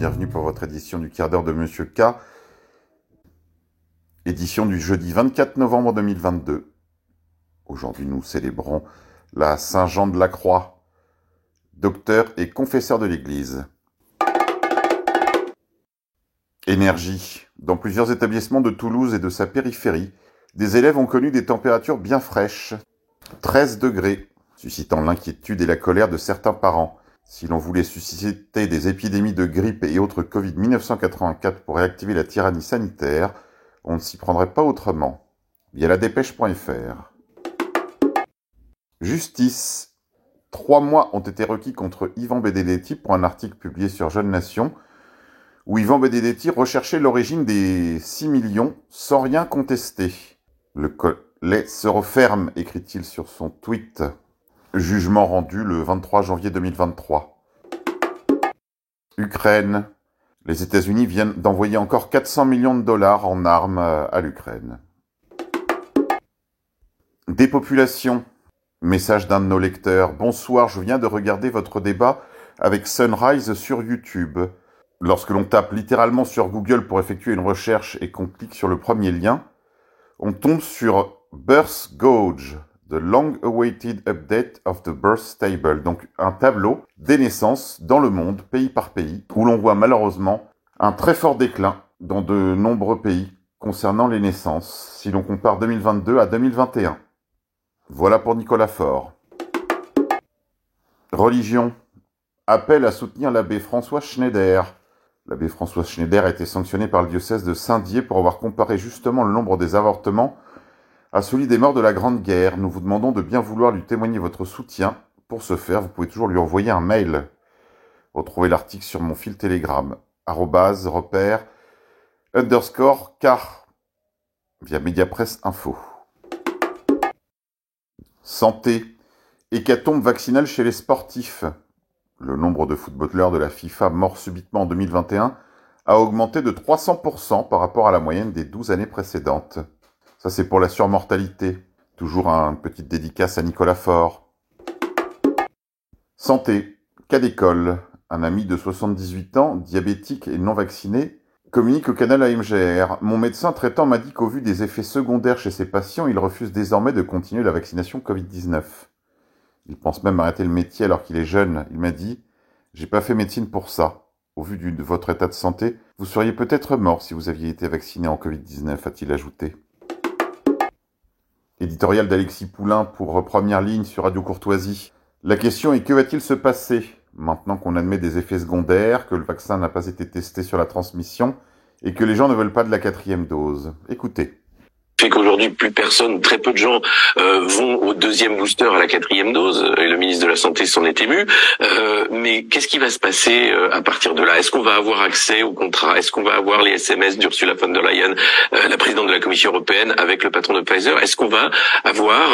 bienvenue pour votre édition du quart d'heure de Monsieur K. Édition du jeudi 24 novembre 2022. Aujourd'hui nous célébrons la Saint-Jean de la Croix, docteur et confesseur de l'Église. Énergie. Dans plusieurs établissements de Toulouse et de sa périphérie, des élèves ont connu des températures bien fraîches, 13 degrés, suscitant l'inquiétude et la colère de certains parents. Si l'on voulait susciter des épidémies de grippe et autres Covid 1984 pour réactiver la tyrannie sanitaire, on ne s'y prendrait pas autrement. Via la dépêche.fr. Justice. Trois mois ont été requis contre Yvan Benedetti pour un article publié sur Jeune Nation, où Yvan Benedetti recherchait l'origine des 6 millions sans rien contester. Le collet se referme, écrit-il sur son tweet. Jugement rendu le 23 janvier 2023. Ukraine. Les États-Unis viennent d'envoyer encore 400 millions de dollars en armes à l'Ukraine. Dépopulation. Message d'un de nos lecteurs. Bonsoir, je viens de regarder votre débat avec Sunrise sur YouTube. Lorsque l'on tape littéralement sur Google pour effectuer une recherche et qu'on clique sur le premier lien, on tombe sur Birth Gauge, The Long-Awaited Update of the Birth Table, donc un tableau des naissances dans le monde, pays par pays, où l'on voit malheureusement un très fort déclin dans de nombreux pays concernant les naissances, si l'on compare 2022 à 2021. Voilà pour Nicolas Faure. Religion. Appel à soutenir l'abbé François Schneider. L'abbé François Schneider a été sanctionné par le diocèse de Saint-Dié pour avoir comparé justement le nombre des avortements à celui des morts de la Grande Guerre. Nous vous demandons de bien vouloir lui témoigner votre soutien. Pour ce faire, vous pouvez toujours lui envoyer un mail. Retrouvez l'article sur mon fil Telegram, arrobase, repère, underscore, car, via Mediapresse Info. Santé. Hécatombe vaccinale chez les sportifs. Le nombre de footballeurs de la FIFA morts subitement en 2021 a augmenté de 300% par rapport à la moyenne des 12 années précédentes. Ça, c'est pour la surmortalité. Toujours un petite dédicace à Nicolas Faure. Santé. Cas d'école. Un ami de 78 ans, diabétique et non vacciné, communique au canal AMGR. Mon médecin traitant m'a dit qu'au vu des effets secondaires chez ses patients, il refuse désormais de continuer la vaccination Covid-19. Il pense même arrêter le métier alors qu'il est jeune. Il m'a dit, j'ai pas fait médecine pour ça. Au vu de votre état de santé, vous seriez peut-être mort si vous aviez été vacciné en Covid-19, a-t-il ajouté. Éditorial d'Alexis Poulain pour Première Ligne sur Radio Courtoisie. La question est que va-t-il se passer? Maintenant qu'on admet des effets secondaires, que le vaccin n'a pas été testé sur la transmission et que les gens ne veulent pas de la quatrième dose. Écoutez fait qu'aujourd'hui plus personne, très peu de gens euh, vont au deuxième booster, à la quatrième dose, et le ministre de la Santé s'en est ému. Euh, mais qu'est-ce qui va se passer euh, à partir de là? Est-ce qu'on va avoir accès au contrat? Est-ce qu'on va avoir les SMS d'Ursula von der Leyen, la présidente de la Commission européenne, avec le patron de Pfizer? Est-ce qu'on va avoir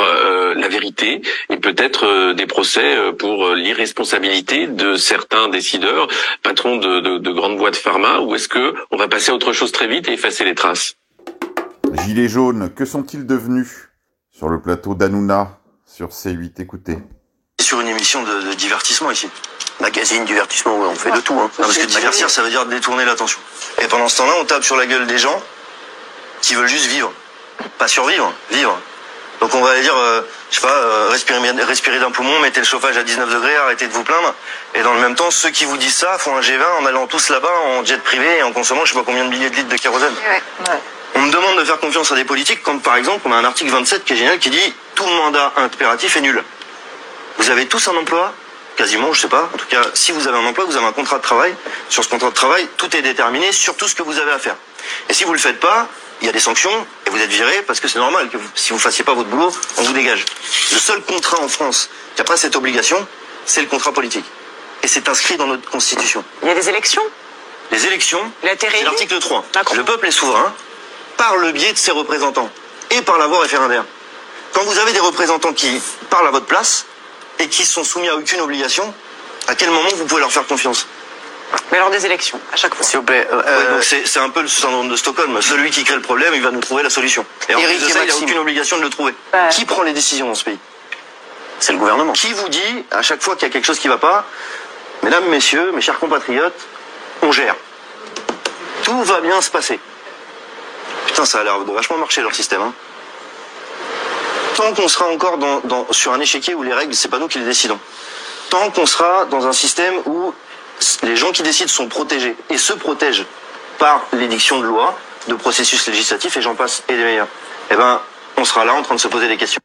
la vérité et peut-être des procès pour l'irresponsabilité de certains décideurs, patrons de, de, de grandes boîtes pharma, ou est-ce que on va passer à autre chose très vite et effacer les traces? Gilets jaunes, que sont-ils devenus Sur le plateau d'Anouna, sur C8, écoutez. Sur une émission de, divertissement ici. Magazine, divertissement, on fait de tout. Hein. parce que divertir, ça veut dire détourner l'attention. Et pendant ce temps-là, on tape sur la gueule des gens qui veulent juste vivre. Pas survivre, vivre. Donc on va aller dire, euh, je sais pas, euh, respirer, d'un poumon, mettez le chauffage à 19 degrés, arrêtez de vous plaindre. Et dans le même temps, ceux qui vous disent ça font un G20 en allant tous là-bas en jet privé et en consommant je sais pas combien de milliers de litres de kérosène. Ouais. Me demande de faire confiance à des politiques quand par exemple on a un article 27 qui est génial qui dit tout mandat impératif est nul. Vous avez tous un emploi? Quasiment, je sais pas. En tout cas, si vous avez un emploi, vous avez un contrat de travail. Sur ce contrat de travail, tout est déterminé sur tout ce que vous avez à faire. Et si vous le faites pas, il y a des sanctions et vous êtes viré parce que c'est normal que si vous fassiez pas votre boulot, on vous dégage. Le seul contrat en France qui n'a pas cette obligation, c'est le contrat politique. Et c'est inscrit dans notre constitution. Il y a des élections? Les élections, c'est l'article 3. Le peuple est souverain par le biais de ses représentants et par la voie référendaire. Quand vous avez des représentants qui parlent à votre place et qui sont soumis à aucune obligation, à quel moment vous pouvez leur faire confiance? Mais lors des élections, à chaque fois. S'il vous plaît. Euh, c'est un peu le syndrome de Stockholm. Celui qui crée le problème, il va nous trouver la solution. Et en plus de ça, il n'a aucune obligation de le trouver. Qui prend les décisions dans ce pays? C'est le gouvernement. Qui vous dit, à chaque fois qu'il y a quelque chose qui ne va pas, mesdames, messieurs, mes chers compatriotes, on gère. Tout va bien se passer. Putain, ça a l'air de vachement marcher leur système. Hein. Tant qu'on sera encore sur un échiquier où les règles, c'est pas nous qui les décidons. Tant qu'on sera dans un système où les gens qui décident sont protégés et se protègent par l'édiction de lois, de processus législatifs et j'en passe et des meilleurs. Eh ben, on sera là en train de se poser des questions.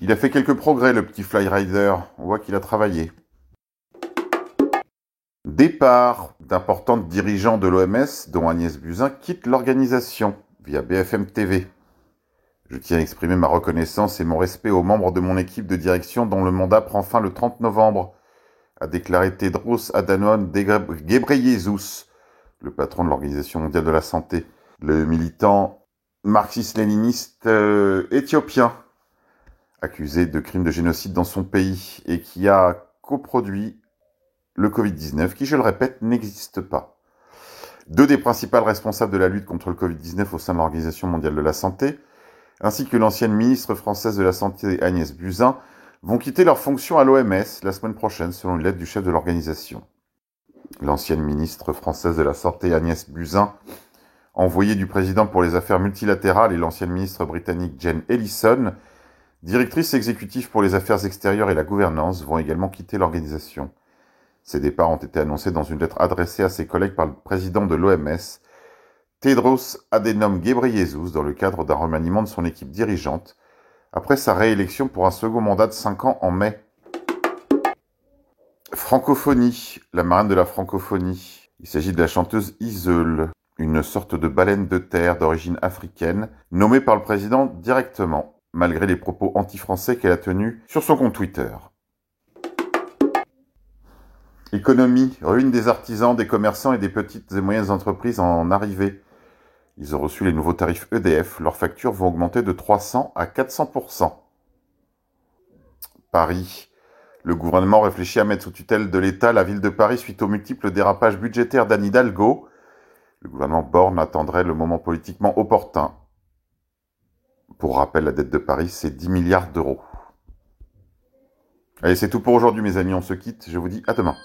Il a fait quelques progrès, le petit Flyrider. On voit qu'il a travaillé. Départ d'importants dirigeants de l'OMS, dont Agnès Buzyn, quitte l'organisation via BFM TV. Je tiens à exprimer ma reconnaissance et mon respect aux membres de mon équipe de direction dont le mandat prend fin le 30 novembre, a déclaré Tedros Adhanom Ghebreyesus, le patron de l'Organisation mondiale de la santé, le militant marxiste-léniniste euh, éthiopien accusé de crimes de génocide dans son pays et qui a coproduit le Covid-19, qui, je le répète, n'existe pas. Deux des principales responsables de la lutte contre le Covid-19 au sein de l'Organisation mondiale de la santé, ainsi que l'ancienne ministre française de la Santé Agnès Buzyn, vont quitter leur fonction à l'OMS la semaine prochaine, selon une lettre du chef de l'organisation. L'ancienne ministre française de la Santé Agnès Buzyn, envoyée du président pour les affaires multilatérales, et l'ancienne ministre britannique Jane Ellison, Directrice exécutive pour les affaires extérieures et la gouvernance vont également quitter l'organisation. Ces départs ont été annoncés dans une lettre adressée à ses collègues par le président de l'OMS, Tedros Adhanom Ghebreyesus, dans le cadre d'un remaniement de son équipe dirigeante, après sa réélection pour un second mandat de 5 ans en mai. Francophonie, la marraine de la francophonie. Il s'agit de la chanteuse Iseul, une sorte de baleine de terre d'origine africaine, nommée par le président directement malgré les propos anti-français qu'elle a tenus sur son compte Twitter. Économie, ruine des artisans, des commerçants et des petites et moyennes entreprises en arrivée. Ils ont reçu les nouveaux tarifs EDF, leurs factures vont augmenter de 300 à 400%. Paris. Le gouvernement réfléchit à mettre sous tutelle de l'État la ville de Paris suite aux multiples dérapages budgétaires d'Anne Hidalgo. Le gouvernement Borne attendrait le moment politiquement opportun pour rappel, la dette de Paris, c'est 10 milliards d'euros. Allez, c'est tout pour aujourd'hui, mes amis. On se quitte. Je vous dis à demain.